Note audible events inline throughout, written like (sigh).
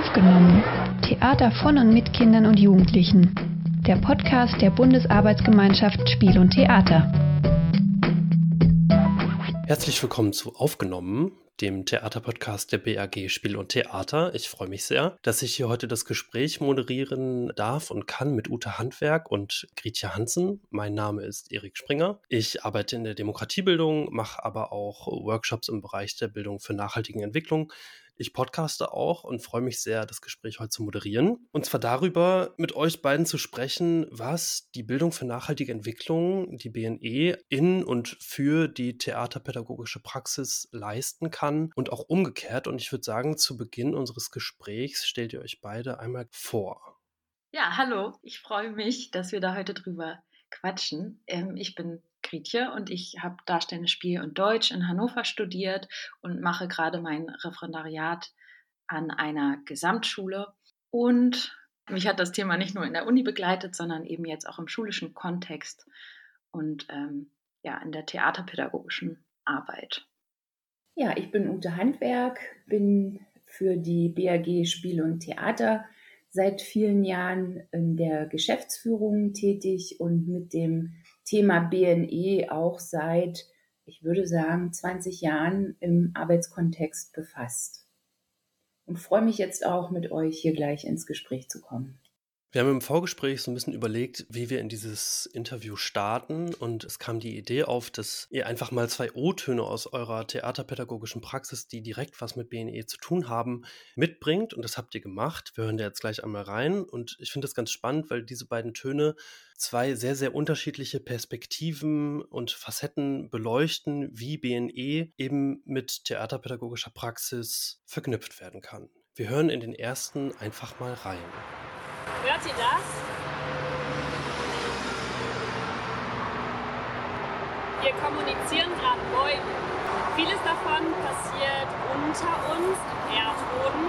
Aufgenommen. Theater von und mit Kindern und Jugendlichen. Der Podcast der Bundesarbeitsgemeinschaft Spiel und Theater. Herzlich willkommen zu Aufgenommen, dem Theaterpodcast der BAG Spiel und Theater. Ich freue mich sehr, dass ich hier heute das Gespräch moderieren darf und kann mit Ute Handwerk und Gritja Hansen. Mein Name ist Erik Springer. Ich arbeite in der Demokratiebildung, mache aber auch Workshops im Bereich der Bildung für nachhaltige Entwicklung. Ich podcaste auch und freue mich sehr, das Gespräch heute zu moderieren. Und zwar darüber, mit euch beiden zu sprechen, was die Bildung für nachhaltige Entwicklung, die BNE, in und für die theaterpädagogische Praxis leisten kann und auch umgekehrt. Und ich würde sagen, zu Beginn unseres Gesprächs stellt ihr euch beide einmal vor. Ja, hallo. Ich freue mich, dass wir da heute drüber quatschen. Ähm, ich bin Gritje und ich habe Darstellendes Spiel und Deutsch in Hannover studiert und mache gerade mein Referendariat an einer Gesamtschule. Und mich hat das Thema nicht nur in der Uni begleitet, sondern eben jetzt auch im schulischen Kontext und ähm, ja, in der theaterpädagogischen Arbeit. Ja, ich bin Ute Handwerk, bin für die BAG Spiel und Theater seit vielen Jahren in der Geschäftsführung tätig und mit dem Thema BNE auch seit, ich würde sagen, 20 Jahren im Arbeitskontext befasst. Und freue mich jetzt auch mit euch hier gleich ins Gespräch zu kommen. Wir haben im Vorgespräch so ein bisschen überlegt, wie wir in dieses Interview starten und es kam die Idee auf, dass ihr einfach mal zwei O-Töne aus eurer theaterpädagogischen Praxis, die direkt was mit BNE zu tun haben, mitbringt und das habt ihr gemacht. Wir hören da jetzt gleich einmal rein und ich finde das ganz spannend, weil diese beiden Töne zwei sehr, sehr unterschiedliche Perspektiven und Facetten beleuchten, wie BNE eben mit theaterpädagogischer Praxis verknüpft werden kann. Wir hören in den ersten einfach mal rein. Hört ihr das? Wir kommunizieren gerade Bäume. Vieles davon passiert unter uns im Erdboden,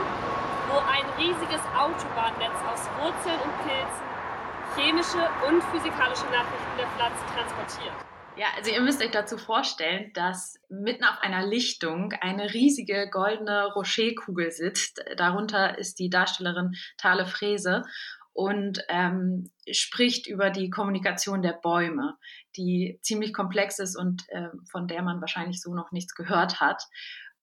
wo ein riesiges Autobahnnetz aus Wurzeln und Pilzen chemische und physikalische Nachrichten der Pflanze transportiert. Ja, also ihr müsst euch dazu vorstellen, dass mitten auf einer Lichtung eine riesige goldene Rocherkugel sitzt. Darunter ist die Darstellerin Thale Frese und ähm, spricht über die Kommunikation der Bäume, die ziemlich komplex ist und äh, von der man wahrscheinlich so noch nichts gehört hat.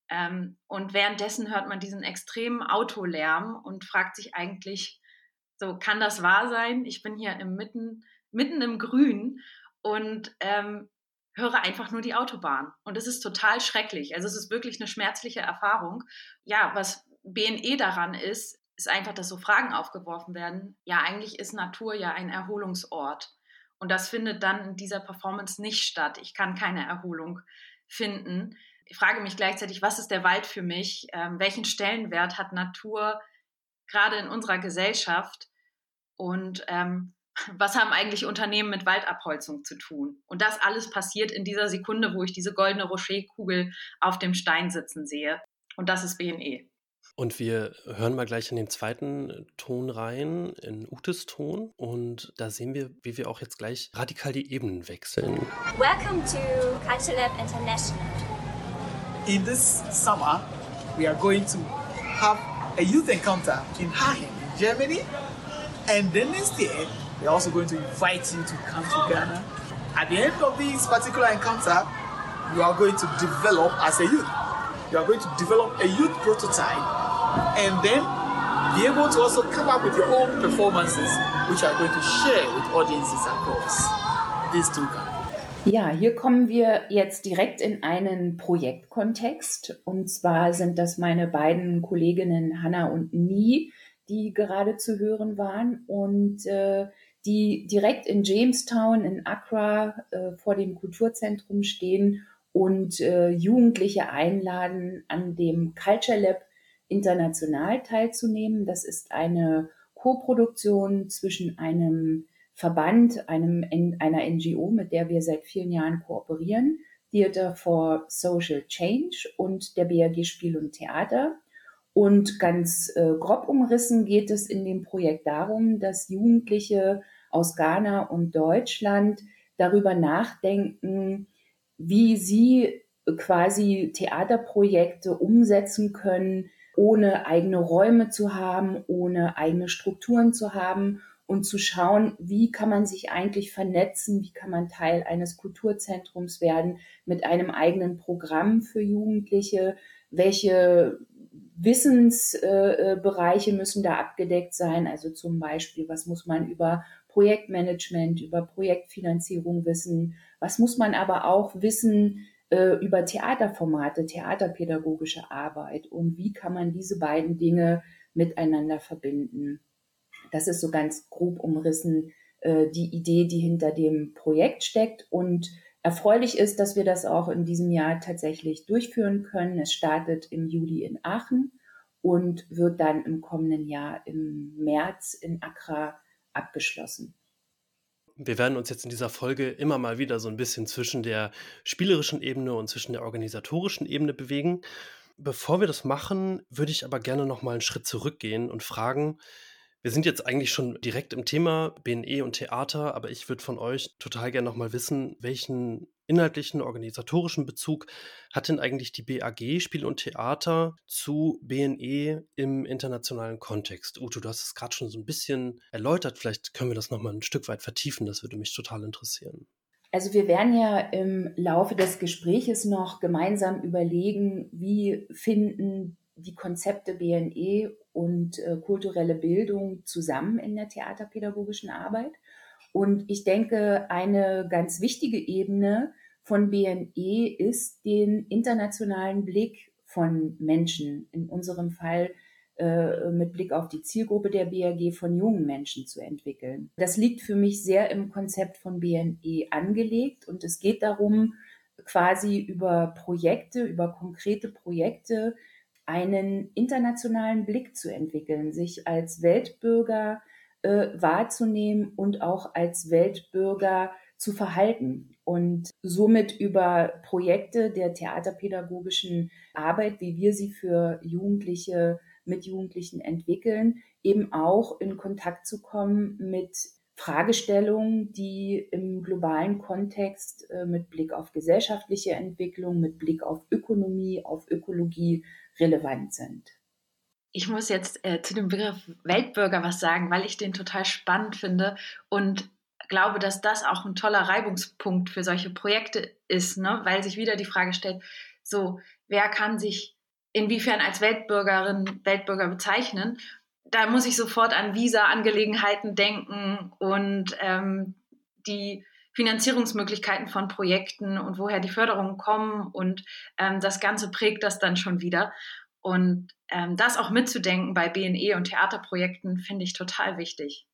Ähm, und währenddessen hört man diesen extremen Autolärm und fragt sich eigentlich, so kann das wahr sein? Ich bin hier im mitten, mitten im Grün und ähm, höre einfach nur die Autobahn. Und es ist total schrecklich. Also es ist wirklich eine schmerzliche Erfahrung. Ja, was BNE daran ist, ist einfach, dass so Fragen aufgeworfen werden. Ja, eigentlich ist Natur ja ein Erholungsort. Und das findet dann in dieser Performance nicht statt. Ich kann keine Erholung finden. Ich frage mich gleichzeitig, was ist der Wald für mich? Ähm, welchen Stellenwert hat Natur gerade in unserer Gesellschaft? Und ähm, (laughs) was haben eigentlich Unternehmen mit Waldabholzung zu tun? Und das alles passiert in dieser Sekunde, wo ich diese goldene Rocherkugel auf dem Stein sitzen sehe. Und das ist BNE. Und wir hören mal gleich in den zweiten Ton rein, in Utes Ton. Und da sehen wir, wie wir auch jetzt gleich radikal die Ebenen wechseln. Welcome to Culture Lab International. In this summer, we are going to have a youth encounter in Hagen, in Germany. And then next year, we're also going to invite you to come to Ghana. At the end of this particular encounter, you are going to develop as a youth. You are going to develop a youth prototype and then be able to also come up with your own performances, which are going to share with audiences across these two countries. Ja, hier kommen wir jetzt direkt in einen Projektkontext. Und zwar sind das meine beiden Kolleginnen Hanna und Nie, die gerade zu hören waren und äh, die direkt in Jamestown in Accra äh, vor dem Kulturzentrum stehen und äh, Jugendliche einladen, an dem Culture Lab international teilzunehmen. Das ist eine Co-Produktion zwischen einem Verband, einem, einer NGO, mit der wir seit vielen Jahren kooperieren, Theater for Social Change und der BRG Spiel und Theater. Und ganz äh, grob umrissen geht es in dem Projekt darum, dass Jugendliche aus Ghana und Deutschland darüber nachdenken, wie sie quasi Theaterprojekte umsetzen können, ohne eigene Räume zu haben, ohne eigene Strukturen zu haben und zu schauen, wie kann man sich eigentlich vernetzen, wie kann man Teil eines Kulturzentrums werden mit einem eigenen Programm für Jugendliche, welche Wissensbereiche müssen da abgedeckt sein, also zum Beispiel, was muss man über Projektmanagement, über Projektfinanzierung wissen, was muss man aber auch wissen äh, über Theaterformate, theaterpädagogische Arbeit und wie kann man diese beiden Dinge miteinander verbinden. Das ist so ganz grob umrissen äh, die Idee, die hinter dem Projekt steckt. Und erfreulich ist, dass wir das auch in diesem Jahr tatsächlich durchführen können. Es startet im Juli in Aachen und wird dann im kommenden Jahr im März in Accra abgeschlossen. Wir werden uns jetzt in dieser Folge immer mal wieder so ein bisschen zwischen der spielerischen Ebene und zwischen der organisatorischen Ebene bewegen. Bevor wir das machen, würde ich aber gerne noch mal einen Schritt zurückgehen und fragen, wir sind jetzt eigentlich schon direkt im Thema BNE und Theater, aber ich würde von euch total gerne nochmal wissen, welchen inhaltlichen, organisatorischen Bezug hat denn eigentlich die BAG Spiel und Theater zu BNE im internationalen Kontext? Uto, du hast es gerade schon so ein bisschen erläutert. Vielleicht können wir das nochmal ein Stück weit vertiefen. Das würde mich total interessieren. Also wir werden ja im Laufe des Gespräches noch gemeinsam überlegen, wie finden die Konzepte BNE und äh, kulturelle Bildung zusammen in der theaterpädagogischen Arbeit. Und ich denke, eine ganz wichtige Ebene von BNE ist, den internationalen Blick von Menschen, in unserem Fall äh, mit Blick auf die Zielgruppe der BAG von jungen Menschen zu entwickeln. Das liegt für mich sehr im Konzept von BNE angelegt und es geht darum, quasi über Projekte, über konkrete Projekte einen internationalen Blick zu entwickeln, sich als Weltbürger äh, wahrzunehmen und auch als Weltbürger zu verhalten und somit über Projekte der theaterpädagogischen Arbeit, wie wir sie für Jugendliche mit Jugendlichen entwickeln, eben auch in Kontakt zu kommen mit Fragestellungen, die im globalen Kontext äh, mit Blick auf gesellschaftliche Entwicklung, mit Blick auf Ökonomie, auf Ökologie relevant sind. Ich muss jetzt äh, zu dem Begriff Weltbürger was sagen, weil ich den total spannend finde und glaube, dass das auch ein toller Reibungspunkt für solche Projekte ist, ne? weil sich wieder die Frage stellt, so, wer kann sich inwiefern als Weltbürgerin, Weltbürger bezeichnen? Da muss ich sofort an Visa-Angelegenheiten denken und ähm, die Finanzierungsmöglichkeiten von Projekten und woher die Förderungen kommen und ähm, das Ganze prägt das dann schon wieder. Und ähm, das auch mitzudenken bei BNE und Theaterprojekten finde ich total wichtig.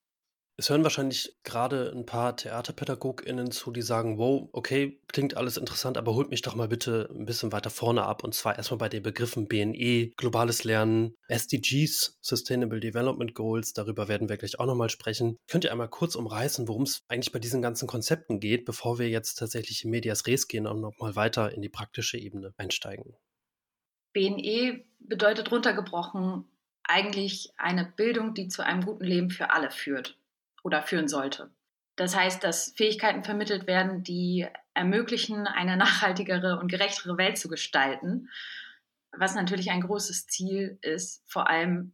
Es hören wahrscheinlich gerade ein paar TheaterpädagogInnen zu, die sagen, wow, okay, klingt alles interessant, aber holt mich doch mal bitte ein bisschen weiter vorne ab. Und zwar erstmal bei den Begriffen BNE, globales Lernen, SDGs, Sustainable Development Goals, darüber werden wir gleich auch nochmal sprechen. Könnt ihr einmal kurz umreißen, worum es eigentlich bei diesen ganzen Konzepten geht, bevor wir jetzt tatsächlich in Medias Res gehen und nochmal weiter in die praktische Ebene einsteigen? BNE bedeutet runtergebrochen eigentlich eine Bildung, die zu einem guten Leben für alle führt oder führen sollte. Das heißt, dass Fähigkeiten vermittelt werden, die ermöglichen, eine nachhaltigere und gerechtere Welt zu gestalten, was natürlich ein großes Ziel ist, vor allem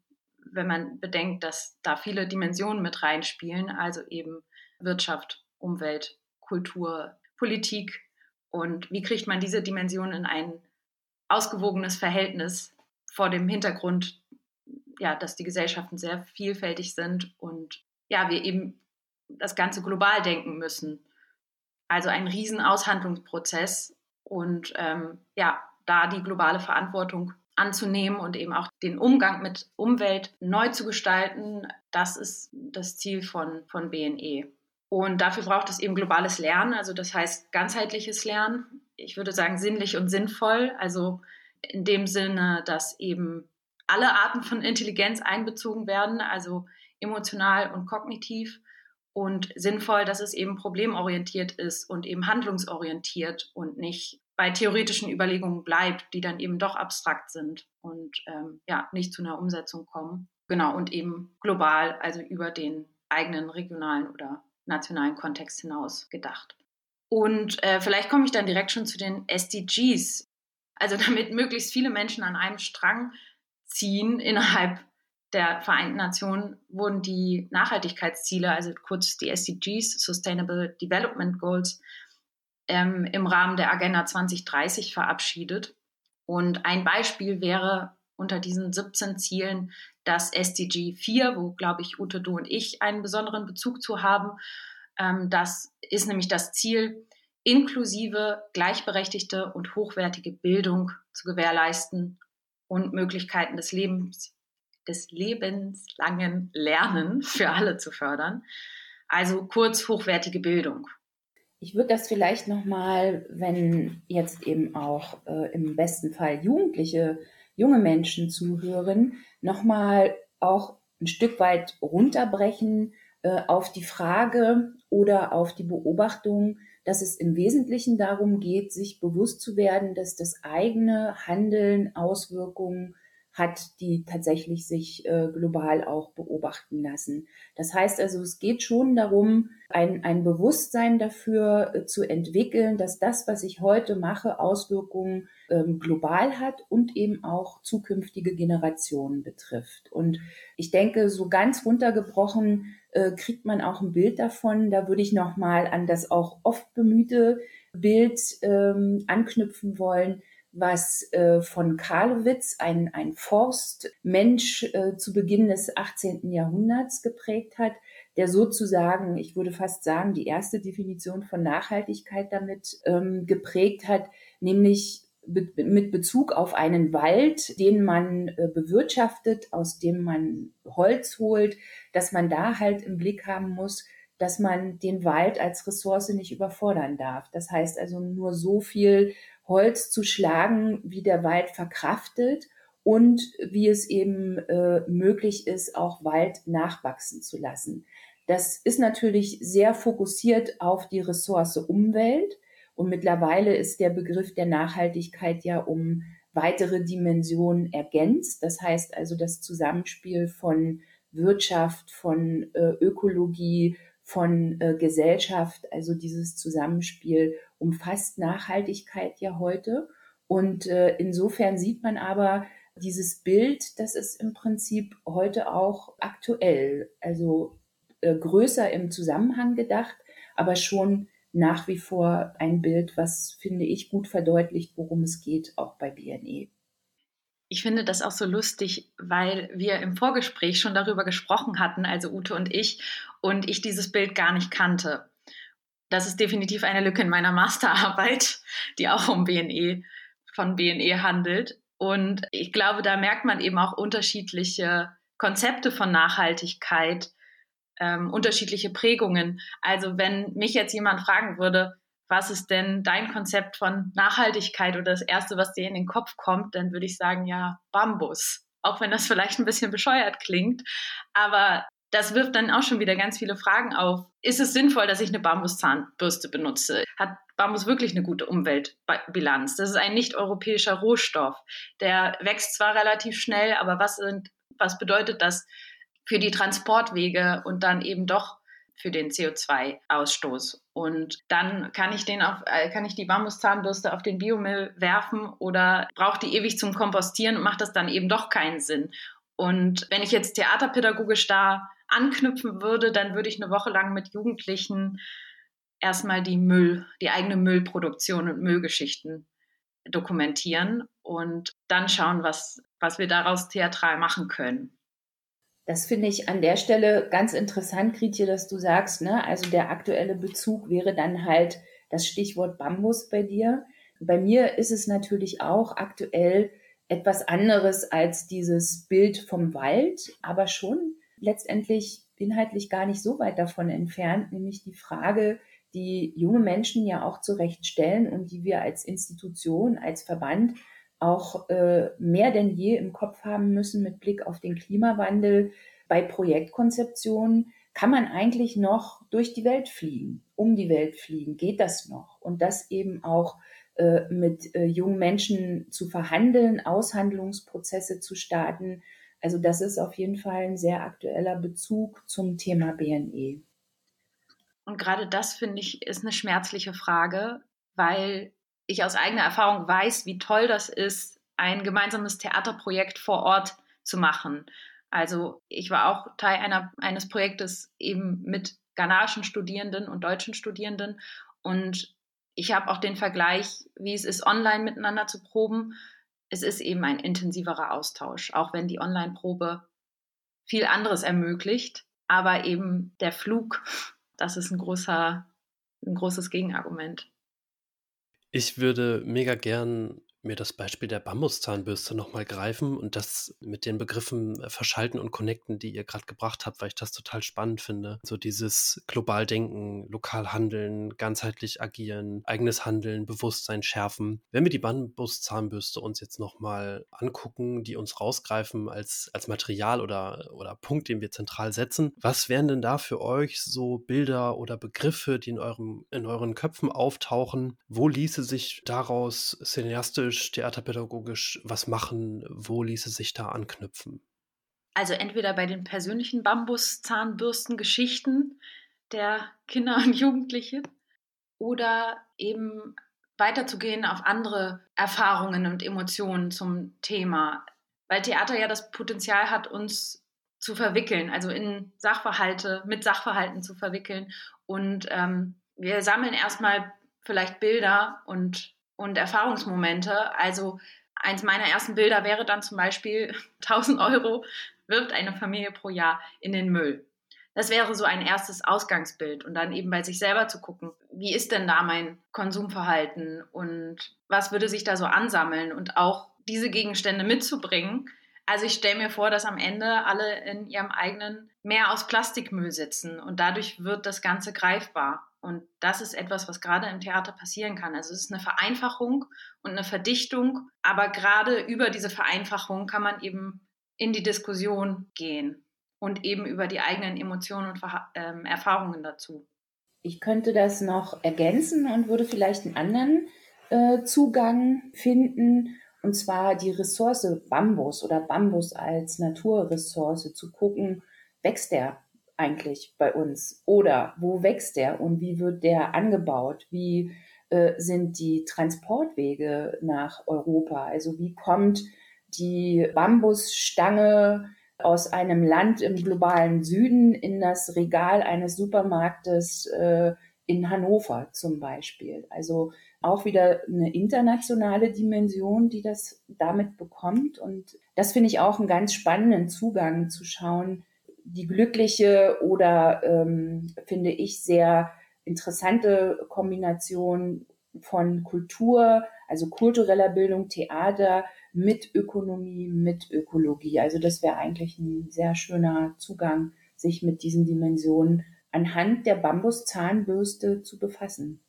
wenn man bedenkt, dass da viele Dimensionen mit reinspielen, also eben Wirtschaft, Umwelt, Kultur, Politik. Und wie kriegt man diese Dimensionen in ein ausgewogenes Verhältnis vor dem Hintergrund, ja, dass die Gesellschaften sehr vielfältig sind und ja, wir eben das Ganze global denken müssen. Also ein Riesenaushandlungsprozess und ähm, ja, da die globale Verantwortung anzunehmen und eben auch den Umgang mit Umwelt neu zu gestalten, das ist das Ziel von, von BNE. Und dafür braucht es eben globales Lernen, also das heißt ganzheitliches Lernen. Ich würde sagen sinnlich und sinnvoll, also in dem Sinne, dass eben alle Arten von Intelligenz einbezogen werden, also emotional und kognitiv und sinnvoll, dass es eben problemorientiert ist und eben handlungsorientiert und nicht bei theoretischen Überlegungen bleibt, die dann eben doch abstrakt sind und ähm, ja nicht zu einer Umsetzung kommen. Genau und eben global, also über den eigenen regionalen oder nationalen Kontext hinaus gedacht. Und äh, vielleicht komme ich dann direkt schon zu den SDGs. Also (laughs) damit möglichst viele Menschen an einem Strang ziehen innerhalb der Vereinten Nationen wurden die Nachhaltigkeitsziele, also kurz die SDGs, Sustainable Development Goals, ähm, im Rahmen der Agenda 2030 verabschiedet. Und ein Beispiel wäre unter diesen 17 Zielen das SDG 4, wo, glaube ich, Ute, du und ich einen besonderen Bezug zu haben. Ähm, das ist nämlich das Ziel, inklusive, gleichberechtigte und hochwertige Bildung zu gewährleisten und Möglichkeiten des Lebens, des lebenslangen Lernen für alle zu fördern. Also kurz hochwertige Bildung. Ich würde das vielleicht nochmal, wenn jetzt eben auch äh, im besten Fall Jugendliche junge Menschen zuhören, nochmal auch ein Stück weit runterbrechen äh, auf die Frage oder auf die Beobachtung, dass es im Wesentlichen darum geht, sich bewusst zu werden, dass das eigene Handeln Auswirkungen hat, die tatsächlich sich äh, global auch beobachten lassen. Das heißt also, es geht schon darum, ein, ein Bewusstsein dafür äh, zu entwickeln, dass das, was ich heute mache, Auswirkungen ähm, global hat und eben auch zukünftige Generationen betrifft. Und ich denke, so ganz runtergebrochen äh, kriegt man auch ein Bild davon. Da würde ich nochmal an das auch oft bemühte Bild ähm, anknüpfen wollen, was äh, von Karlowitz, ein, ein Forstmensch äh, zu Beginn des 18. Jahrhunderts geprägt hat, der sozusagen, ich würde fast sagen, die erste Definition von Nachhaltigkeit damit ähm, geprägt hat, nämlich be mit Bezug auf einen Wald, den man äh, bewirtschaftet, aus dem man Holz holt, dass man da halt im Blick haben muss, dass man den Wald als Ressource nicht überfordern darf. Das heißt also nur so viel Holz zu schlagen, wie der Wald verkraftet und wie es eben äh, möglich ist, auch Wald nachwachsen zu lassen. Das ist natürlich sehr fokussiert auf die Ressource Umwelt und mittlerweile ist der Begriff der Nachhaltigkeit ja um weitere Dimensionen ergänzt. Das heißt also das Zusammenspiel von Wirtschaft, von äh, Ökologie, von äh, Gesellschaft, also dieses Zusammenspiel umfasst Nachhaltigkeit ja heute. Und äh, insofern sieht man aber dieses Bild, das ist im Prinzip heute auch aktuell, also äh, größer im Zusammenhang gedacht, aber schon nach wie vor ein Bild, was, finde ich, gut verdeutlicht, worum es geht, auch bei BNE. Ich finde das auch so lustig, weil wir im Vorgespräch schon darüber gesprochen hatten, also Ute und ich, und ich dieses Bild gar nicht kannte. Das ist definitiv eine Lücke in meiner Masterarbeit, die auch um BNE, von BNE handelt. Und ich glaube, da merkt man eben auch unterschiedliche Konzepte von Nachhaltigkeit, ähm, unterschiedliche Prägungen. Also wenn mich jetzt jemand fragen würde, was ist denn dein Konzept von Nachhaltigkeit oder das Erste, was dir in den Kopf kommt, dann würde ich sagen, ja, Bambus. Auch wenn das vielleicht ein bisschen bescheuert klingt. Aber das wirft dann auch schon wieder ganz viele Fragen auf. Ist es sinnvoll, dass ich eine Bambuszahnbürste benutze? Hat Bambus wirklich eine gute Umweltbilanz? Das ist ein nicht-europäischer Rohstoff. Der wächst zwar relativ schnell, aber was, sind, was bedeutet das für die Transportwege und dann eben doch für den CO2-Ausstoß. Und dann kann ich den auf, äh, kann ich die Bambuszahnbürste auf den Biomüll werfen oder braucht die ewig zum Kompostieren und macht das dann eben doch keinen Sinn. Und wenn ich jetzt theaterpädagogisch da anknüpfen würde, dann würde ich eine Woche lang mit Jugendlichen erstmal die Müll, die eigene Müllproduktion und Müllgeschichten dokumentieren und dann schauen, was, was wir daraus theatral machen können. Das finde ich an der Stelle ganz interessant, Gritje, dass du sagst, ne, also der aktuelle Bezug wäre dann halt das Stichwort Bambus bei dir. Bei mir ist es natürlich auch aktuell etwas anderes als dieses Bild vom Wald, aber schon letztendlich inhaltlich gar nicht so weit davon entfernt, nämlich die Frage, die junge Menschen ja auch zu Recht stellen und die wir als Institution, als Verband auch äh, mehr denn je im Kopf haben müssen mit Blick auf den Klimawandel. Bei Projektkonzeptionen kann man eigentlich noch durch die Welt fliegen, um die Welt fliegen. Geht das noch? Und das eben auch äh, mit äh, jungen Menschen zu verhandeln, Aushandlungsprozesse zu starten. Also das ist auf jeden Fall ein sehr aktueller Bezug zum Thema BNE. Und gerade das finde ich ist eine schmerzliche Frage, weil ich aus eigener Erfahrung weiß, wie toll das ist, ein gemeinsames Theaterprojekt vor Ort zu machen. Also ich war auch Teil einer, eines Projektes eben mit ghanaischen Studierenden und deutschen Studierenden und ich habe auch den Vergleich, wie es ist, online miteinander zu proben. Es ist eben ein intensiverer Austausch, auch wenn die Online-Probe viel anderes ermöglicht. Aber eben der Flug, (laughs) das ist ein großer, ein großes Gegenargument. Ich würde mega gern mir das Beispiel der Bambuszahnbürste nochmal greifen und das mit den Begriffen äh, verschalten und connecten, die ihr gerade gebracht habt, weil ich das total spannend finde. So dieses global denken, lokal handeln, ganzheitlich agieren, eigenes Handeln, Bewusstsein schärfen. Wenn wir die Bambuszahnbürste uns jetzt nochmal angucken, die uns rausgreifen als, als Material oder, oder Punkt, den wir zentral setzen, was wären denn da für euch so Bilder oder Begriffe, die in eurem, in euren Köpfen auftauchen? Wo ließe sich daraus cineastisch pädagogisch, theaterpädagogisch was machen? Wo ließe sich da anknüpfen? Also entweder bei den persönlichen Bambuszahnbürsten-Geschichten der Kinder und Jugendliche oder eben weiterzugehen auf andere Erfahrungen und Emotionen zum Thema. Weil Theater ja das Potenzial hat, uns zu verwickeln, also in Sachverhalte, mit Sachverhalten zu verwickeln. Und ähm, wir sammeln erstmal vielleicht Bilder und und Erfahrungsmomente. Also eins meiner ersten Bilder wäre dann zum Beispiel (laughs) 1000 Euro wirft eine Familie pro Jahr in den Müll. Das wäre so ein erstes Ausgangsbild und dann eben bei sich selber zu gucken, wie ist denn da mein Konsumverhalten und was würde sich da so ansammeln und auch diese Gegenstände mitzubringen. Also ich stelle mir vor, dass am Ende alle in ihrem eigenen Meer aus Plastikmüll sitzen und dadurch wird das Ganze greifbar. Und das ist etwas, was gerade im Theater passieren kann. Also es ist eine Vereinfachung und eine Verdichtung, aber gerade über diese Vereinfachung kann man eben in die Diskussion gehen und eben über die eigenen Emotionen und ähm, Erfahrungen dazu. Ich könnte das noch ergänzen und würde vielleicht einen anderen äh, Zugang finden, und zwar die Ressource Bambus oder Bambus als Naturressource zu gucken, wächst der eigentlich bei uns? Oder wo wächst der und wie wird der angebaut? Wie äh, sind die Transportwege nach Europa? Also wie kommt die Bambusstange aus einem Land im globalen Süden in das Regal eines Supermarktes äh, in Hannover zum Beispiel. Also auch wieder eine internationale Dimension, die das damit bekommt. Und das finde ich auch einen ganz spannenden Zugang zu schauen, die glückliche oder ähm, finde ich sehr interessante Kombination von Kultur, also kultureller Bildung, Theater mit Ökonomie, mit Ökologie. Also das wäre eigentlich ein sehr schöner Zugang, sich mit diesen Dimensionen anhand der Bambuszahnbürste zu befassen.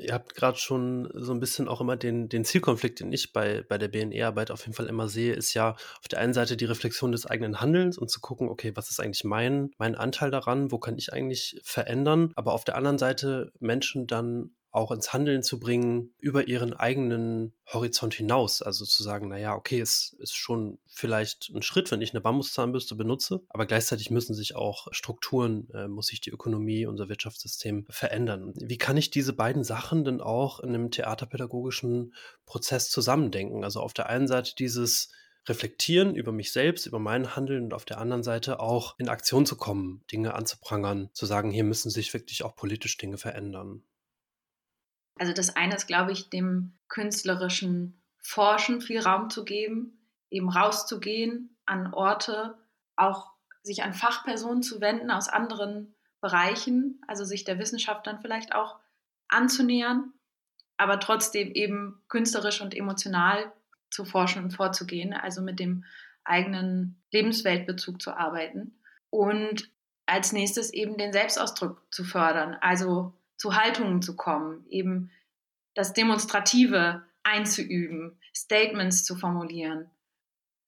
Ihr habt gerade schon so ein bisschen auch immer den, den Zielkonflikt, den ich bei, bei der BNE-Arbeit auf jeden Fall immer sehe, ist ja auf der einen Seite die Reflexion des eigenen Handelns und zu gucken, okay, was ist eigentlich mein, mein Anteil daran, wo kann ich eigentlich verändern, aber auf der anderen Seite Menschen dann auch ins Handeln zu bringen über ihren eigenen Horizont hinaus. Also zu sagen, na ja, okay, es ist schon vielleicht ein Schritt, wenn ich eine Bambuszahnbürste benutze, aber gleichzeitig müssen sich auch Strukturen, äh, muss sich die Ökonomie, unser Wirtschaftssystem verändern. Wie kann ich diese beiden Sachen denn auch in einem theaterpädagogischen Prozess zusammendenken? Also auf der einen Seite dieses reflektieren über mich selbst, über mein Handeln und auf der anderen Seite auch in Aktion zu kommen, Dinge anzuprangern, zu sagen, hier müssen sich wirklich auch politisch Dinge verändern. Also das eine ist, glaube ich, dem künstlerischen Forschen viel Raum zu geben, eben rauszugehen an Orte, auch sich an Fachpersonen zu wenden aus anderen Bereichen, also sich der Wissenschaft dann vielleicht auch anzunähern, aber trotzdem eben künstlerisch und emotional zu forschen und vorzugehen, also mit dem eigenen Lebensweltbezug zu arbeiten und als nächstes eben den Selbstausdruck zu fördern, also zu Haltungen zu kommen, eben das Demonstrative einzuüben, Statements zu formulieren.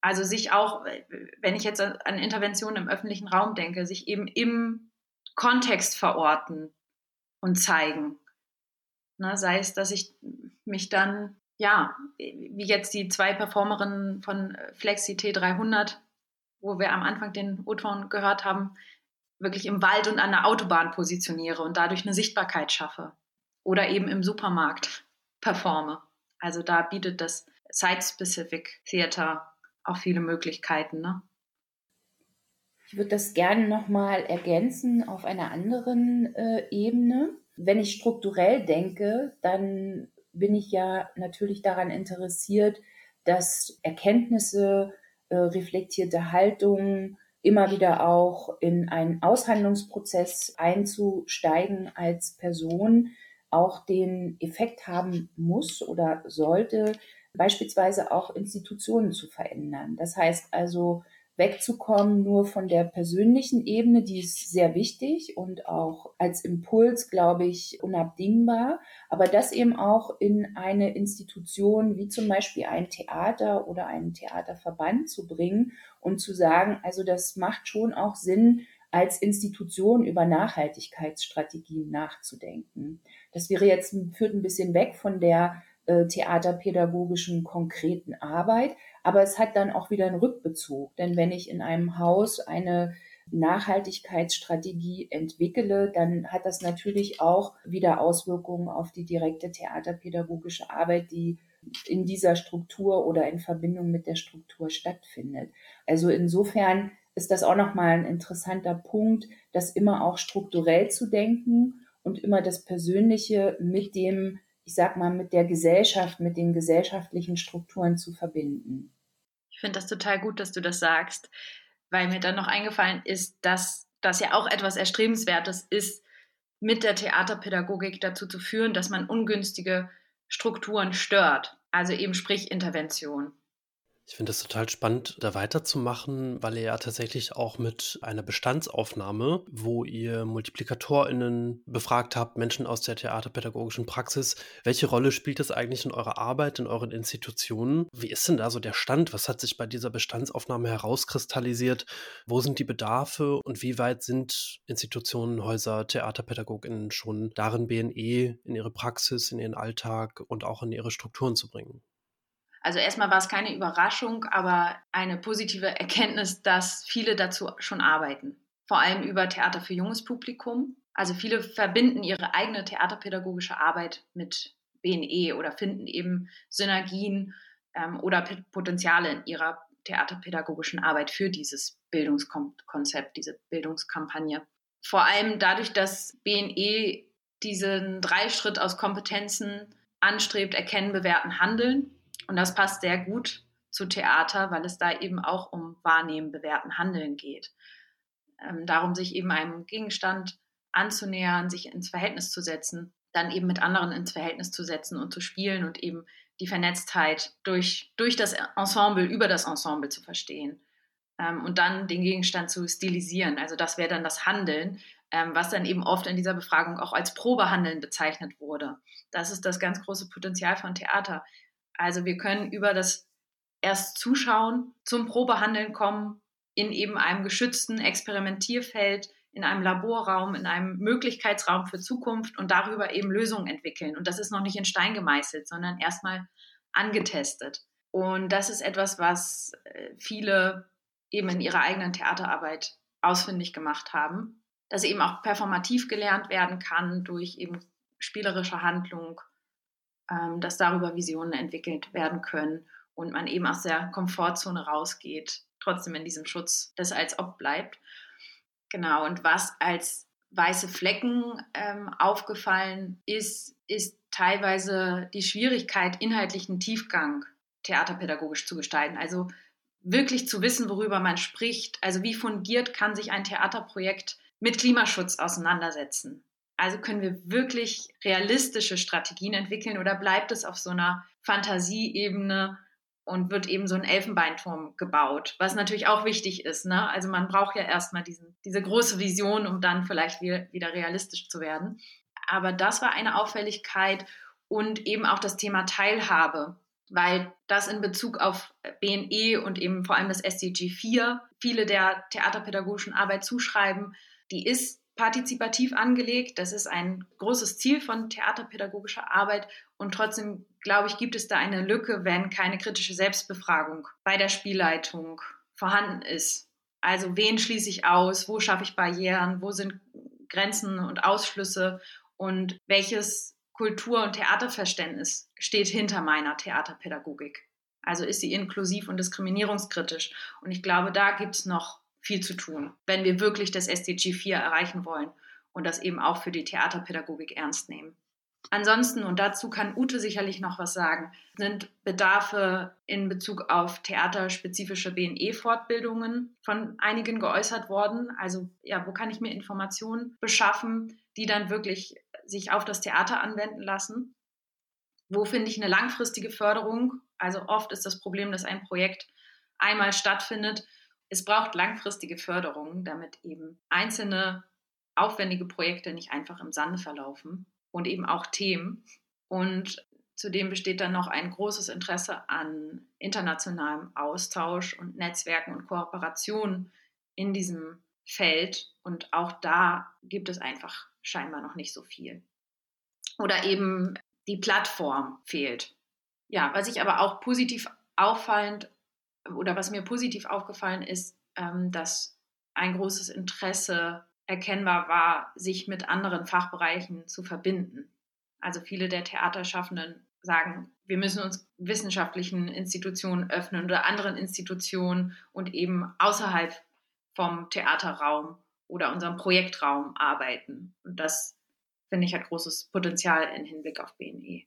Also sich auch, wenn ich jetzt an Interventionen im öffentlichen Raum denke, sich eben im Kontext verorten und zeigen. Ne, sei es, dass ich mich dann, ja, wie jetzt die zwei Performerinnen von Flexi T300, wo wir am Anfang den O-Ton gehört haben, wirklich im Wald und an der Autobahn positioniere und dadurch eine Sichtbarkeit schaffe. Oder eben im Supermarkt performe. Also da bietet das Site-Specific Theater auch viele Möglichkeiten. Ne? Ich würde das gerne nochmal ergänzen auf einer anderen äh, Ebene. Wenn ich strukturell denke, dann bin ich ja natürlich daran interessiert, dass Erkenntnisse, äh, reflektierte Haltungen immer wieder auch in einen Aushandlungsprozess einzusteigen als Person auch den Effekt haben muss oder sollte, beispielsweise auch Institutionen zu verändern. Das heißt also, wegzukommen nur von der persönlichen Ebene, die ist sehr wichtig und auch als Impuls, glaube ich, unabdingbar, aber das eben auch in eine Institution wie zum Beispiel ein Theater oder einen Theaterverband zu bringen und zu sagen, also das macht schon auch Sinn, als Institution über Nachhaltigkeitsstrategien nachzudenken. Das wäre jetzt, führt ein bisschen weg von der äh, theaterpädagogischen konkreten Arbeit, aber es hat dann auch wieder einen Rückbezug. Denn wenn ich in einem Haus eine Nachhaltigkeitsstrategie entwickle, dann hat das natürlich auch wieder Auswirkungen auf die direkte theaterpädagogische Arbeit, die in dieser Struktur oder in Verbindung mit der Struktur stattfindet. Also insofern ist das auch nochmal ein interessanter Punkt, das immer auch strukturell zu denken und immer das Persönliche mit dem ich sag mal, mit der Gesellschaft, mit den gesellschaftlichen Strukturen zu verbinden. Ich finde das total gut, dass du das sagst, weil mir dann noch eingefallen ist, dass das ja auch etwas Erstrebenswertes ist, mit der Theaterpädagogik dazu zu führen, dass man ungünstige Strukturen stört, also eben sprich Intervention. Ich finde es total spannend, da weiterzumachen, weil ihr ja tatsächlich auch mit einer Bestandsaufnahme, wo ihr MultiplikatorInnen befragt habt, Menschen aus der theaterpädagogischen Praxis, welche Rolle spielt das eigentlich in eurer Arbeit, in euren Institutionen? Wie ist denn da so der Stand? Was hat sich bei dieser Bestandsaufnahme herauskristallisiert? Wo sind die Bedarfe und wie weit sind Institutionen, Häuser, TheaterpädagogInnen schon darin, BNE in ihre Praxis, in ihren Alltag und auch in ihre Strukturen zu bringen? Also erstmal war es keine Überraschung, aber eine positive Erkenntnis, dass viele dazu schon arbeiten. Vor allem über Theater für junges Publikum. Also viele verbinden ihre eigene theaterpädagogische Arbeit mit BNE oder finden eben Synergien ähm, oder Potenziale in ihrer theaterpädagogischen Arbeit für dieses Bildungskonzept, diese Bildungskampagne. Vor allem dadurch, dass BNE diesen Dreischritt aus Kompetenzen anstrebt, erkennen, bewerten, handeln und das passt sehr gut zu Theater, weil es da eben auch um Wahrnehmen, Bewerten, Handeln geht. Ähm, darum, sich eben einem Gegenstand anzunähern, sich ins Verhältnis zu setzen, dann eben mit anderen ins Verhältnis zu setzen und zu spielen und eben die Vernetztheit durch, durch das Ensemble, über das Ensemble zu verstehen. Ähm, und dann den Gegenstand zu stilisieren. Also das wäre dann das Handeln, ähm, was dann eben oft in dieser Befragung auch als Probehandeln bezeichnet wurde. Das ist das ganz große Potenzial von Theater. Also wir können über das erst Zuschauen zum Probehandeln kommen in eben einem geschützten Experimentierfeld, in einem Laborraum, in einem Möglichkeitsraum für Zukunft und darüber eben Lösungen entwickeln. Und das ist noch nicht in Stein gemeißelt, sondern erstmal angetestet. Und das ist etwas, was äh, viele eben in ihrer eigenen Theaterarbeit ausfindig gemacht haben, dass eben auch performativ gelernt werden kann durch eben spielerische Handlung dass darüber Visionen entwickelt werden können und man eben aus der Komfortzone rausgeht, trotzdem in diesem Schutz des als ob bleibt. Genau, und was als weiße Flecken ähm, aufgefallen ist, ist teilweise die Schwierigkeit, inhaltlichen Tiefgang theaterpädagogisch zu gestalten. Also wirklich zu wissen, worüber man spricht. Also wie fundiert kann sich ein Theaterprojekt mit Klimaschutz auseinandersetzen? Also können wir wirklich realistische Strategien entwickeln oder bleibt es auf so einer Fantasieebene und wird eben so ein Elfenbeinturm gebaut, was natürlich auch wichtig ist. Ne? Also man braucht ja erstmal diesen, diese große Vision, um dann vielleicht wieder, wieder realistisch zu werden. Aber das war eine Auffälligkeit und eben auch das Thema Teilhabe, weil das in Bezug auf BNE und eben vor allem das SDG 4 viele der theaterpädagogischen Arbeit zuschreiben, die ist partizipativ angelegt. Das ist ein großes Ziel von theaterpädagogischer Arbeit. Und trotzdem, glaube ich, gibt es da eine Lücke, wenn keine kritische Selbstbefragung bei der Spielleitung vorhanden ist. Also wen schließe ich aus? Wo schaffe ich Barrieren? Wo sind Grenzen und Ausschlüsse? Und welches Kultur- und Theaterverständnis steht hinter meiner Theaterpädagogik? Also ist sie inklusiv und diskriminierungskritisch. Und ich glaube, da gibt es noch viel zu tun, wenn wir wirklich das SDG 4 erreichen wollen und das eben auch für die Theaterpädagogik ernst nehmen. Ansonsten, und dazu kann Ute sicherlich noch was sagen, sind Bedarfe in Bezug auf theaterspezifische BNE-Fortbildungen von einigen geäußert worden. Also ja, wo kann ich mir Informationen beschaffen, die dann wirklich sich auf das Theater anwenden lassen? Wo finde ich eine langfristige Förderung? Also oft ist das Problem, dass ein Projekt einmal stattfindet. Es braucht langfristige Förderung, damit eben einzelne aufwendige Projekte nicht einfach im Sande verlaufen und eben auch Themen. Und zudem besteht dann noch ein großes Interesse an internationalem Austausch und Netzwerken und Kooperationen in diesem Feld. Und auch da gibt es einfach scheinbar noch nicht so viel. Oder eben die Plattform fehlt. Ja, was ich aber auch positiv auffallend oder was mir positiv aufgefallen ist, ähm, dass ein großes Interesse erkennbar war, sich mit anderen Fachbereichen zu verbinden. Also viele der Theaterschaffenden sagen, wir müssen uns wissenschaftlichen Institutionen öffnen oder anderen Institutionen und eben außerhalb vom Theaterraum oder unserem Projektraum arbeiten. Und das, finde ich, hat großes Potenzial im Hinblick auf BNE.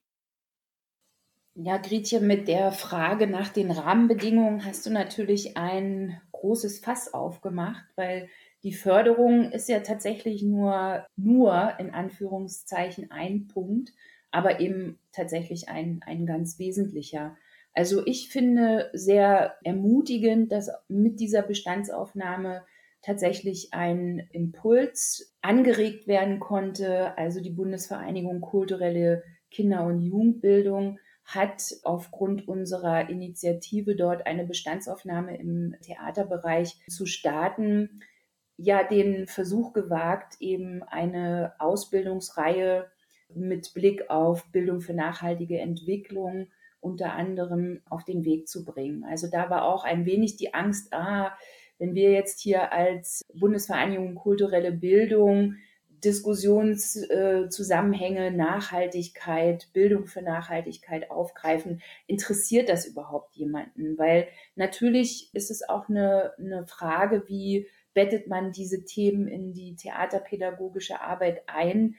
Ja, Gretchen, mit der Frage nach den Rahmenbedingungen hast du natürlich ein großes Fass aufgemacht, weil die Förderung ist ja tatsächlich nur, nur in Anführungszeichen ein Punkt, aber eben tatsächlich ein, ein ganz wesentlicher. Also ich finde sehr ermutigend, dass mit dieser Bestandsaufnahme tatsächlich ein Impuls angeregt werden konnte. Also die Bundesvereinigung kulturelle Kinder- und Jugendbildung hat aufgrund unserer Initiative dort eine Bestandsaufnahme im Theaterbereich zu starten ja den Versuch gewagt, eben eine Ausbildungsreihe mit Blick auf Bildung für nachhaltige Entwicklung unter anderem auf den Weg zu bringen. Also da war auch ein wenig die Angst, ah, wenn wir jetzt hier als Bundesvereinigung kulturelle Bildung Diskussionszusammenhänge, äh, Nachhaltigkeit, Bildung für Nachhaltigkeit aufgreifen, interessiert das überhaupt jemanden? Weil natürlich ist es auch eine, eine Frage, wie bettet man diese Themen in die theaterpädagogische Arbeit ein,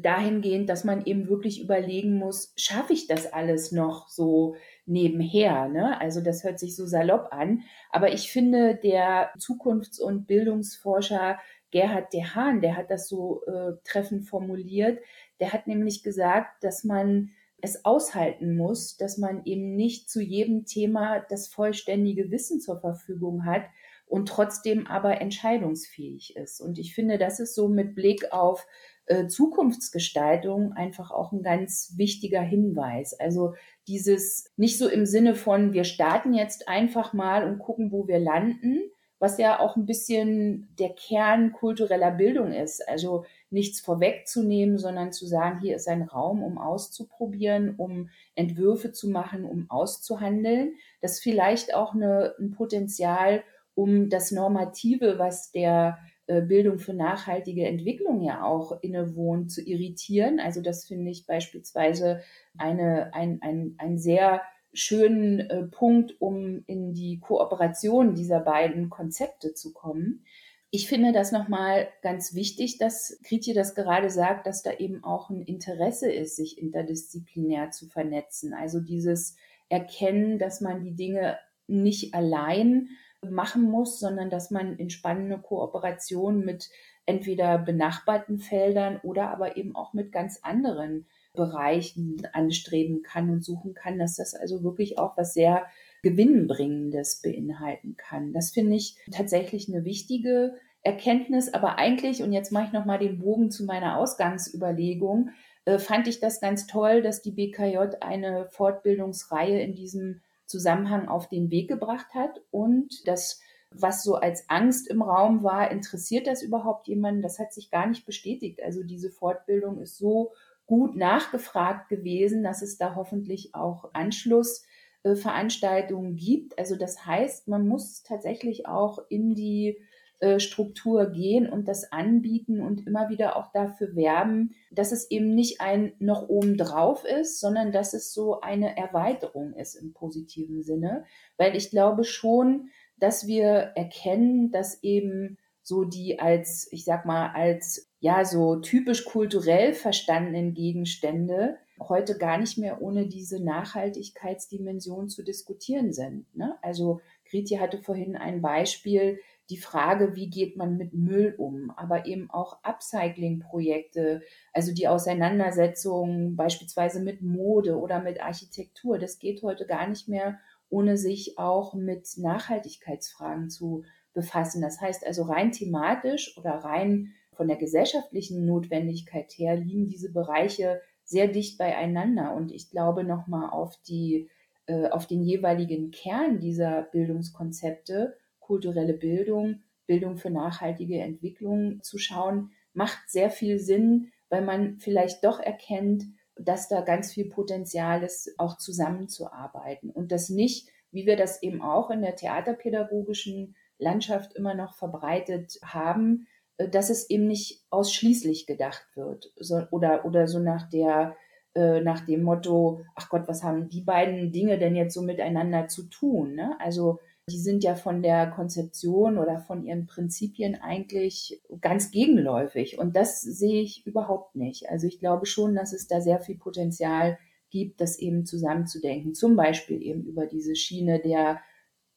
dahingehend, dass man eben wirklich überlegen muss, schaffe ich das alles noch so nebenher? Ne? Also das hört sich so salopp an. Aber ich finde, der Zukunfts- und Bildungsforscher Gerhard de Haan, der hat das so äh, treffend formuliert, der hat nämlich gesagt, dass man es aushalten muss, dass man eben nicht zu jedem Thema das vollständige Wissen zur Verfügung hat, und trotzdem aber entscheidungsfähig ist. Und ich finde, das ist so mit Blick auf äh, Zukunftsgestaltung einfach auch ein ganz wichtiger Hinweis. Also dieses nicht so im Sinne von, wir starten jetzt einfach mal und gucken, wo wir landen, was ja auch ein bisschen der Kern kultureller Bildung ist. Also nichts vorwegzunehmen, sondern zu sagen, hier ist ein Raum, um auszuprobieren, um Entwürfe zu machen, um auszuhandeln. Das ist vielleicht auch eine, ein Potenzial, um das Normative, was der äh, Bildung für nachhaltige Entwicklung ja auch innewohnt, zu irritieren. Also das finde ich beispielsweise eine, ein, ein, ein sehr schönen äh, Punkt, um in die Kooperation dieser beiden Konzepte zu kommen. Ich finde das nochmal ganz wichtig, dass Kritje das gerade sagt, dass da eben auch ein Interesse ist, sich interdisziplinär zu vernetzen. Also dieses Erkennen, dass man die Dinge nicht allein machen muss, sondern dass man in spannende Kooperation mit entweder benachbarten Feldern oder aber eben auch mit ganz anderen Bereichen anstreben kann und suchen kann, dass das also wirklich auch was sehr Gewinnbringendes beinhalten kann. Das finde ich tatsächlich eine wichtige Erkenntnis, aber eigentlich, und jetzt mache ich nochmal den Bogen zu meiner Ausgangsüberlegung, äh, fand ich das ganz toll, dass die BKJ eine Fortbildungsreihe in diesem Zusammenhang auf den Weg gebracht hat und das was so als Angst im Raum war, interessiert das überhaupt jemanden? Das hat sich gar nicht bestätigt. Also diese Fortbildung ist so gut nachgefragt gewesen, dass es da hoffentlich auch Anschlussveranstaltungen gibt. Also das heißt, man muss tatsächlich auch in die äh, Struktur gehen und das anbieten und immer wieder auch dafür werben, dass es eben nicht ein noch oben drauf ist, sondern dass es so eine Erweiterung ist im positiven Sinne. Weil ich glaube schon, dass wir erkennen, dass eben so die als, ich sag mal, als ja so typisch kulturell verstandenen Gegenstände heute gar nicht mehr ohne diese Nachhaltigkeitsdimension zu diskutieren sind. Ne? Also Gretje hatte vorhin ein Beispiel, die Frage, wie geht man mit Müll um, aber eben auch Upcycling-Projekte, also die Auseinandersetzung beispielsweise mit Mode oder mit Architektur. Das geht heute gar nicht mehr, ohne sich auch mit Nachhaltigkeitsfragen zu befassen. Das heißt also rein thematisch oder rein von der gesellschaftlichen Notwendigkeit her liegen diese Bereiche sehr dicht beieinander. Und ich glaube nochmal auf die, äh, auf den jeweiligen Kern dieser Bildungskonzepte kulturelle Bildung, Bildung für nachhaltige Entwicklung zu schauen, macht sehr viel Sinn, weil man vielleicht doch erkennt, dass da ganz viel Potenzial ist, auch zusammenzuarbeiten und das nicht, wie wir das eben auch in der theaterpädagogischen Landschaft immer noch verbreitet haben, dass es eben nicht ausschließlich gedacht wird so, oder, oder so nach der äh, nach dem Motto, ach Gott, was haben die beiden Dinge denn jetzt so miteinander zu tun? Ne? Also die sind ja von der Konzeption oder von ihren Prinzipien eigentlich ganz gegenläufig. Und das sehe ich überhaupt nicht. Also ich glaube schon, dass es da sehr viel Potenzial gibt, das eben zusammenzudenken. Zum Beispiel eben über diese Schiene der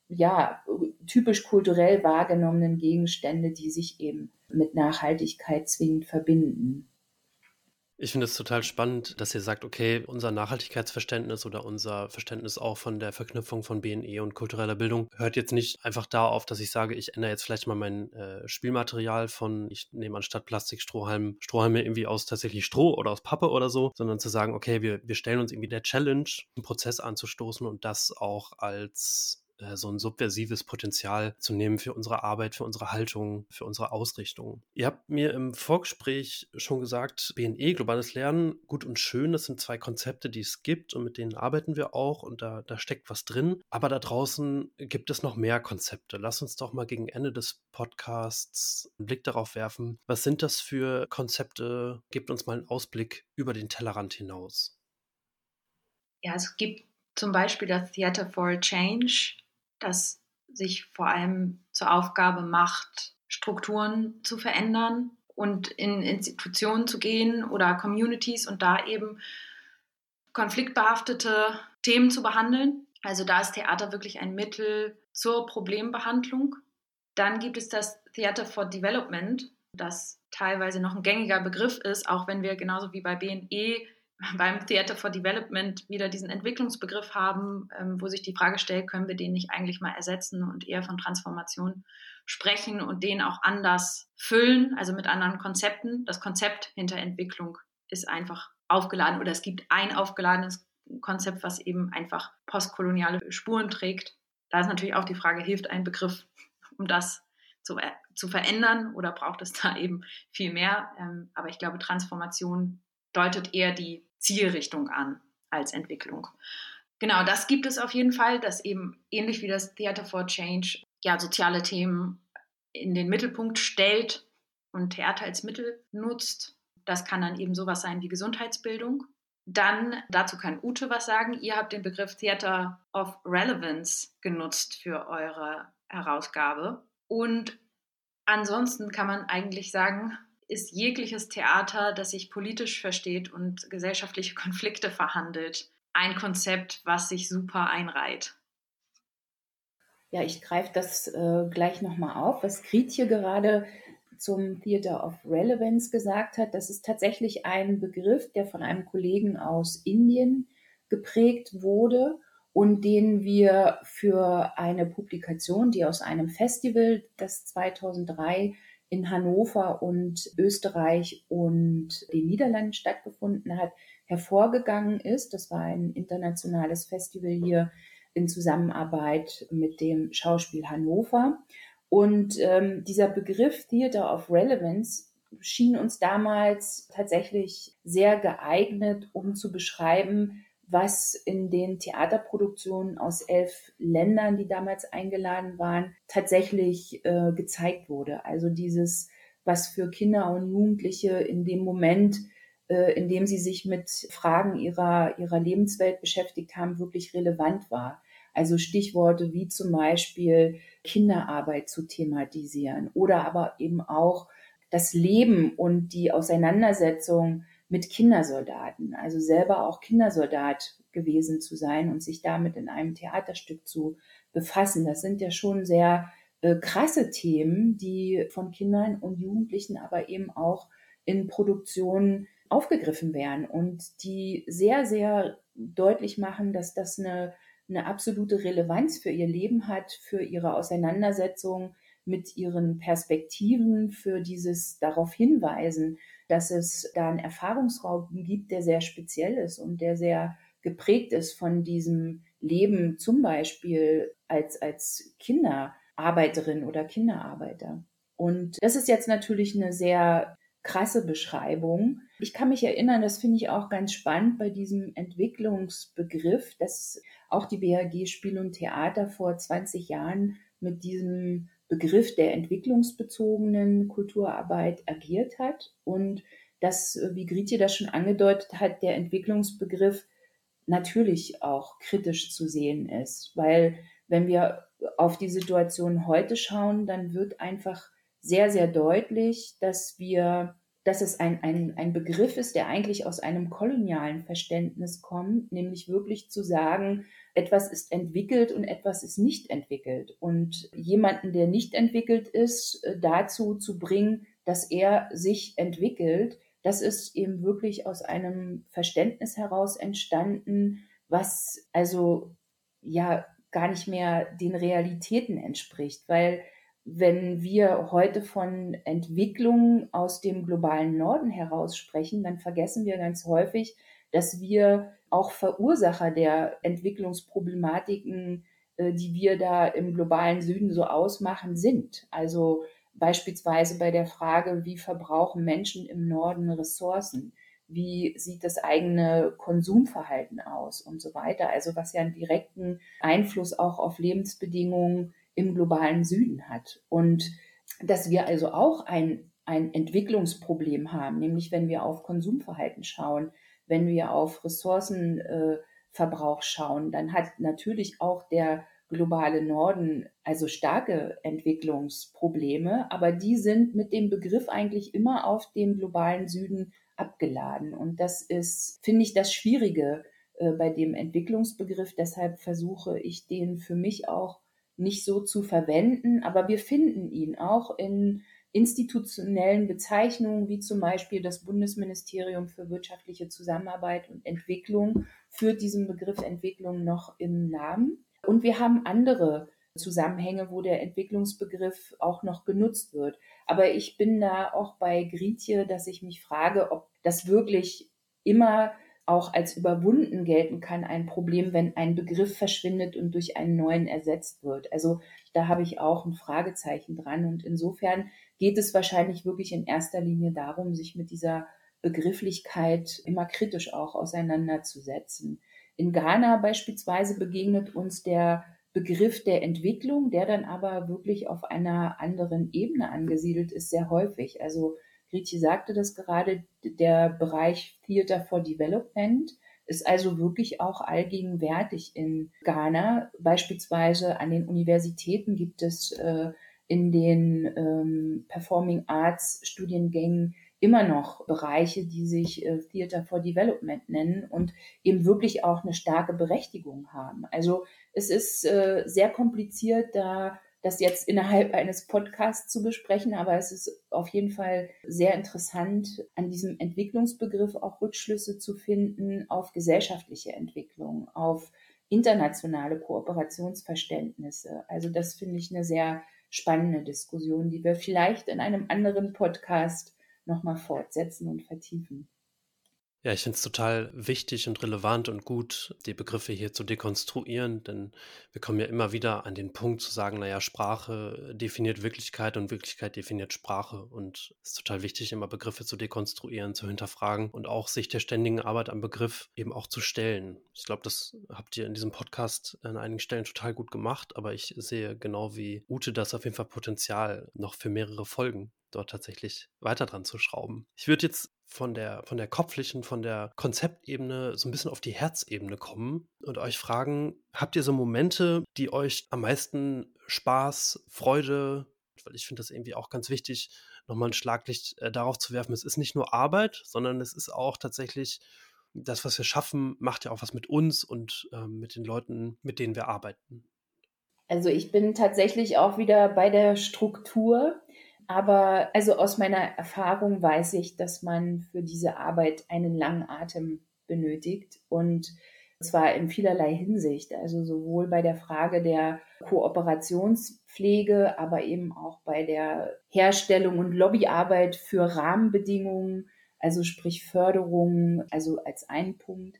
ja, typisch kulturell wahrgenommenen Gegenstände, die sich eben mit Nachhaltigkeit zwingend verbinden. Ich finde es total spannend, dass ihr sagt, okay, unser Nachhaltigkeitsverständnis oder unser Verständnis auch von der Verknüpfung von BNE und kultureller Bildung hört jetzt nicht einfach da auf, dass ich sage, ich ändere jetzt vielleicht mal mein äh, Spielmaterial von, ich nehme anstatt Plastik Strohhalm, Strohhalme irgendwie aus tatsächlich Stroh oder aus Pappe oder so, sondern zu sagen, okay, wir, wir stellen uns irgendwie der Challenge, einen Prozess anzustoßen und das auch als so ein subversives Potenzial zu nehmen für unsere Arbeit, für unsere Haltung, für unsere Ausrichtung. Ihr habt mir im Vorgespräch schon gesagt, BNE, globales Lernen, gut und schön, das sind zwei Konzepte, die es gibt und mit denen arbeiten wir auch und da, da steckt was drin. Aber da draußen gibt es noch mehr Konzepte. Lass uns doch mal gegen Ende des Podcasts einen Blick darauf werfen. Was sind das für Konzepte? Gebt uns mal einen Ausblick über den Tellerrand hinaus. Ja, es gibt zum Beispiel das Theater for Change, das sich vor allem zur Aufgabe macht, Strukturen zu verändern und in Institutionen zu gehen oder Communities und da eben konfliktbehaftete Themen zu behandeln. Also da ist Theater wirklich ein Mittel zur Problembehandlung. Dann gibt es das Theater for Development, das teilweise noch ein gängiger Begriff ist, auch wenn wir genauso wie bei BNE beim Theater for Development wieder diesen Entwicklungsbegriff haben, ähm, wo sich die Frage stellt, können wir den nicht eigentlich mal ersetzen und eher von Transformation sprechen und den auch anders füllen, also mit anderen Konzepten. Das Konzept hinter Entwicklung ist einfach aufgeladen oder es gibt ein aufgeladenes Konzept, was eben einfach postkoloniale Spuren trägt. Da ist natürlich auch die Frage, hilft ein Begriff, um das zu, äh, zu verändern oder braucht es da eben viel mehr? Ähm, aber ich glaube, Transformation deutet eher die Zielrichtung an als Entwicklung. Genau, das gibt es auf jeden Fall, dass eben ähnlich wie das Theater for Change ja soziale Themen in den Mittelpunkt stellt und Theater als Mittel nutzt. Das kann dann eben sowas sein wie Gesundheitsbildung. Dann, dazu kann Ute was sagen. Ihr habt den Begriff Theater of Relevance genutzt für eure Herausgabe. Und ansonsten kann man eigentlich sagen, ist jegliches Theater, das sich politisch versteht und gesellschaftliche (laughs) Konflikte verhandelt, ein Konzept, was sich super einreiht. Ja, ich greife das äh, gleich nochmal auf, was Gritje gerade zum Theater of Relevance gesagt hat. Das ist tatsächlich ein Begriff, der von einem Kollegen aus Indien geprägt wurde und den wir für eine Publikation, die aus einem Festival, das 2003 in Hannover und Österreich und den Niederlanden stattgefunden hat, hervorgegangen ist. Das war ein internationales Festival hier in Zusammenarbeit mit dem Schauspiel Hannover. Und ähm, dieser Begriff Theater of Relevance schien uns damals tatsächlich sehr geeignet, um zu beschreiben, was in den Theaterproduktionen aus elf Ländern, die damals eingeladen waren, tatsächlich äh, gezeigt wurde. Also dieses, was für Kinder und Jugendliche in dem Moment, äh, in dem sie sich mit Fragen ihrer, ihrer Lebenswelt beschäftigt haben, wirklich relevant war. Also Stichworte wie zum Beispiel Kinderarbeit zu thematisieren oder aber eben auch das Leben und die Auseinandersetzung mit Kindersoldaten, also selber auch Kindersoldat gewesen zu sein und sich damit in einem Theaterstück zu befassen. Das sind ja schon sehr äh, krasse Themen, die von Kindern und Jugendlichen aber eben auch in Produktionen aufgegriffen werden und die sehr, sehr deutlich machen, dass das eine, eine absolute Relevanz für ihr Leben hat, für ihre Auseinandersetzung mit ihren Perspektiven, für dieses darauf hinweisen, dass es da einen Erfahrungsraum gibt, der sehr speziell ist und der sehr geprägt ist von diesem Leben, zum Beispiel als, als Kinderarbeiterin oder Kinderarbeiter. Und das ist jetzt natürlich eine sehr krasse Beschreibung. Ich kann mich erinnern, das finde ich auch ganz spannend bei diesem Entwicklungsbegriff, dass auch die BAG Spiel und Theater vor 20 Jahren mit diesem Begriff der entwicklungsbezogenen Kulturarbeit agiert hat und dass, wie Gritje das schon angedeutet hat, der Entwicklungsbegriff natürlich auch kritisch zu sehen ist, weil wenn wir auf die Situation heute schauen, dann wird einfach sehr, sehr deutlich, dass wir, dass es ein, ein, ein Begriff ist, der eigentlich aus einem kolonialen Verständnis kommt, nämlich wirklich zu sagen, etwas ist entwickelt und etwas ist nicht entwickelt. Und jemanden, der nicht entwickelt ist, äh, dazu zu bringen, dass er sich entwickelt, das ist eben wirklich aus einem Verständnis heraus entstanden, was also ja gar nicht mehr den Realitäten entspricht, weil wenn wir heute von Entwicklung aus dem globalen Norden heraus sprechen, dann vergessen wir ganz häufig, dass wir auch Verursacher der Entwicklungsproblematiken, äh, die wir da im globalen Süden so ausmachen, sind. Also beispielsweise bei der Frage, wie verbrauchen Menschen im Norden Ressourcen? Wie sieht das eigene Konsumverhalten aus und so weiter? Also was ja einen direkten Einfluss auch auf Lebensbedingungen im globalen Süden hat. Und dass wir also auch ein, ein Entwicklungsproblem haben, nämlich wenn wir auf Konsumverhalten schauen, wenn wir auf Ressourcenverbrauch schauen, dann hat natürlich auch der globale Norden also starke Entwicklungsprobleme, aber die sind mit dem Begriff eigentlich immer auf den globalen Süden abgeladen. Und das ist, finde ich, das Schwierige äh, bei dem Entwicklungsbegriff. Deshalb versuche ich den für mich auch nicht so zu verwenden, aber wir finden ihn auch in institutionellen Bezeichnungen, wie zum Beispiel das Bundesministerium für wirtschaftliche Zusammenarbeit und Entwicklung, führt diesen Begriff Entwicklung noch im Namen. Und wir haben andere Zusammenhänge, wo der Entwicklungsbegriff auch noch genutzt wird. Aber ich bin da auch bei Grietje, dass ich mich frage, ob das wirklich immer auch als überwunden gelten kann, ein Problem, wenn ein Begriff verschwindet und durch einen neuen ersetzt wird. Also da habe ich auch ein Fragezeichen dran. Und insofern geht es wahrscheinlich wirklich in erster Linie darum, sich mit dieser Begrifflichkeit immer kritisch auch auseinanderzusetzen. In Ghana beispielsweise begegnet uns der Begriff der Entwicklung, der dann aber wirklich auf einer anderen Ebene angesiedelt ist, sehr häufig. Also Gretje sagte das gerade, der Bereich Theater for Development ist also wirklich auch allgegenwärtig in Ghana. Beispielsweise an den Universitäten gibt es äh, in den ähm, Performing Arts Studiengängen immer noch Bereiche, die sich äh, Theater for Development nennen und eben wirklich auch eine starke Berechtigung haben. Also es ist äh, sehr kompliziert, da das jetzt innerhalb eines Podcasts zu besprechen, aber es ist auf jeden Fall sehr interessant, an diesem Entwicklungsbegriff auch Rückschlüsse zu finden auf gesellschaftliche Entwicklung, auf internationale Kooperationsverständnisse. Also das finde ich eine sehr spannende Diskussion, die wir vielleicht in einem anderen Podcast nochmal fortsetzen und vertiefen. Ja, ich finde es total wichtig und relevant und gut, die Begriffe hier zu dekonstruieren, denn wir kommen ja immer wieder an den Punkt zu sagen, naja, Sprache definiert Wirklichkeit und Wirklichkeit definiert Sprache. Und es ist total wichtig, immer Begriffe zu dekonstruieren, zu hinterfragen und auch sich der ständigen Arbeit am Begriff eben auch zu stellen. Ich glaube, das habt ihr in diesem Podcast an einigen Stellen total gut gemacht, aber ich sehe genau wie Ute das auf jeden Fall Potenzial noch für mehrere Folgen dort tatsächlich weiter dran zu schrauben. Ich würde jetzt von der, von der kopflichen, von der Konzeptebene so ein bisschen auf die Herzebene kommen und euch fragen, habt ihr so Momente, die euch am meisten Spaß, Freude, weil ich finde das irgendwie auch ganz wichtig, nochmal ein Schlaglicht äh, darauf zu werfen. Es ist nicht nur Arbeit, sondern es ist auch tatsächlich das, was wir schaffen, macht ja auch was mit uns und äh, mit den Leuten, mit denen wir arbeiten. Also ich bin tatsächlich auch wieder bei der Struktur. Aber also aus meiner Erfahrung weiß ich, dass man für diese Arbeit einen langen Atem benötigt und zwar in vielerlei Hinsicht, also sowohl bei der Frage der Kooperationspflege, aber eben auch bei der Herstellung und Lobbyarbeit für Rahmenbedingungen, also sprich Förderung, also als ein Punkt.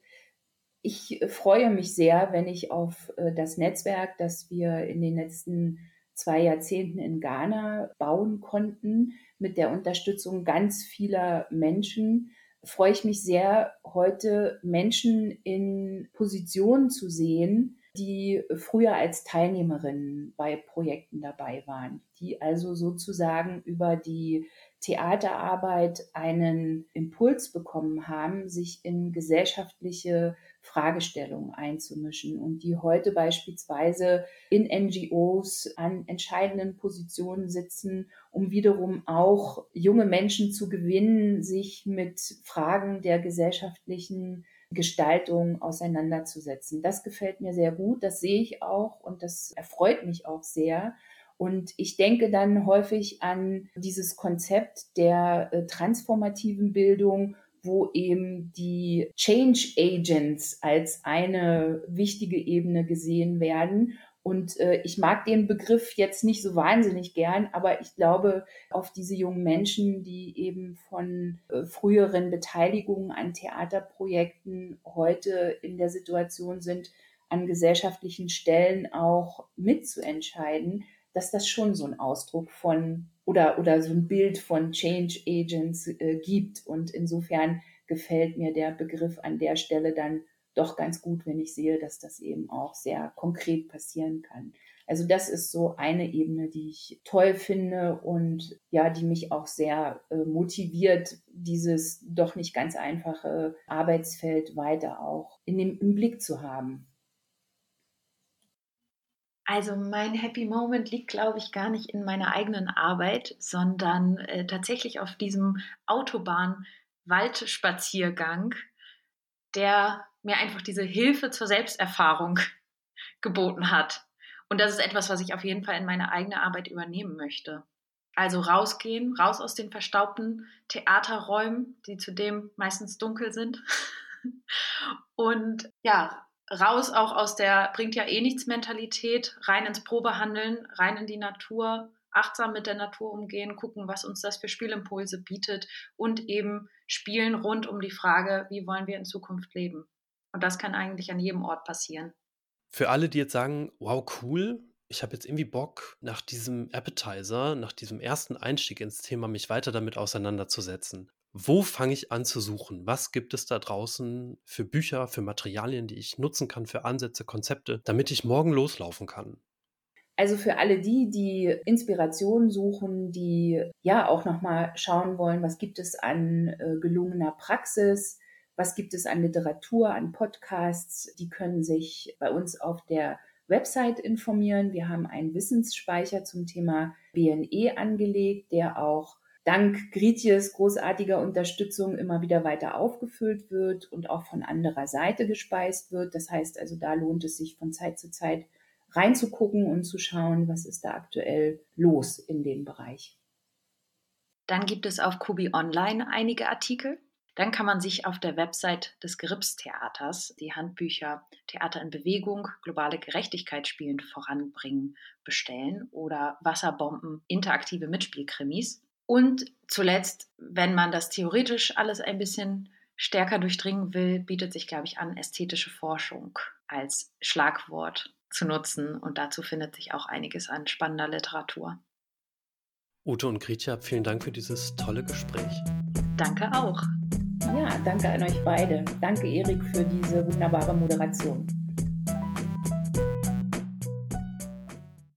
Ich freue mich sehr, wenn ich auf äh, das Netzwerk, das wir in den letzten zwei Jahrzehnten in Ghana bauen konnten, mit der Unterstützung ganz vieler Menschen, freue ich mich sehr, heute Menschen in Positionen zu sehen, die früher als Teilnehmerinnen bei Projekten dabei waren, die also sozusagen über die Theaterarbeit einen Impuls bekommen haben, sich in gesellschaftliche Fragestellungen einzumischen und die heute beispielsweise in NGOs an entscheidenden Positionen sitzen, um wiederum auch junge Menschen zu gewinnen, sich mit Fragen der gesellschaftlichen Gestaltung auseinanderzusetzen. Das gefällt mir sehr gut, das sehe ich auch und das erfreut mich auch sehr. Und ich denke dann häufig an dieses Konzept der äh, transformativen Bildung wo eben die Change Agents als eine wichtige Ebene gesehen werden. Und äh, ich mag den Begriff jetzt nicht so wahnsinnig gern, aber ich glaube, auf diese jungen Menschen, die eben von äh, früheren Beteiligungen an Theaterprojekten heute in der Situation sind, an gesellschaftlichen Stellen auch mitzuentscheiden, dass das schon so ein Ausdruck von oder, oder so ein Bild von Change Agents äh, gibt. Und insofern gefällt mir der Begriff an der Stelle dann doch ganz gut, wenn ich sehe, dass das eben auch sehr konkret passieren kann. Also das ist so eine Ebene, die ich toll finde und ja, die mich auch sehr äh, motiviert, dieses doch nicht ganz einfache Arbeitsfeld weiter auch in dem, im Blick zu haben. Also mein Happy Moment liegt, glaube ich, gar nicht in meiner eigenen Arbeit, sondern äh, tatsächlich auf diesem Autobahn-Waldspaziergang, der mir einfach diese Hilfe zur Selbsterfahrung (laughs) geboten hat. Und das ist etwas, was ich auf jeden Fall in meine eigene Arbeit übernehmen möchte. Also rausgehen, raus aus den verstaubten Theaterräumen, die zudem meistens dunkel sind. (laughs) Und ja, raus auch aus der bringt ja eh nichts Mentalität, rein ins Probehandeln, rein in die Natur, achtsam mit der Natur umgehen, gucken, was uns das für Spielimpulse bietet und eben spielen rund um die Frage, wie wollen wir in Zukunft leben. Und das kann eigentlich an jedem Ort passieren. Für alle, die jetzt sagen, wow, cool, ich habe jetzt irgendwie Bock, nach diesem Appetizer, nach diesem ersten Einstieg ins Thema, mich weiter damit auseinanderzusetzen. Wo fange ich an zu suchen? Was gibt es da draußen für Bücher, für Materialien, die ich nutzen kann, für Ansätze, Konzepte, damit ich morgen loslaufen kann? Also für alle die, die Inspiration suchen, die ja auch nochmal schauen wollen, was gibt es an äh, gelungener Praxis, was gibt es an Literatur, an Podcasts, die können sich bei uns auf der Website informieren. Wir haben einen Wissensspeicher zum Thema BNE angelegt, der auch dank Gritjes großartiger Unterstützung immer wieder weiter aufgefüllt wird und auch von anderer Seite gespeist wird. Das heißt also, da lohnt es sich von Zeit zu Zeit reinzugucken und zu schauen, was ist da aktuell los in dem Bereich. Dann gibt es auf Kubi Online einige Artikel. Dann kann man sich auf der Website des Grips-Theaters die Handbücher Theater in Bewegung, globale Gerechtigkeit spielend voranbringen bestellen oder Wasserbomben, interaktive Mitspielkrimis. Und zuletzt, wenn man das theoretisch alles ein bisschen stärker durchdringen will, bietet sich, glaube ich, an, ästhetische Forschung als Schlagwort zu nutzen. Und dazu findet sich auch einiges an spannender Literatur. Ute und Gritja, vielen Dank für dieses tolle Gespräch. Danke auch. Ja, danke an euch beide. Danke, Erik, für diese wunderbare Moderation.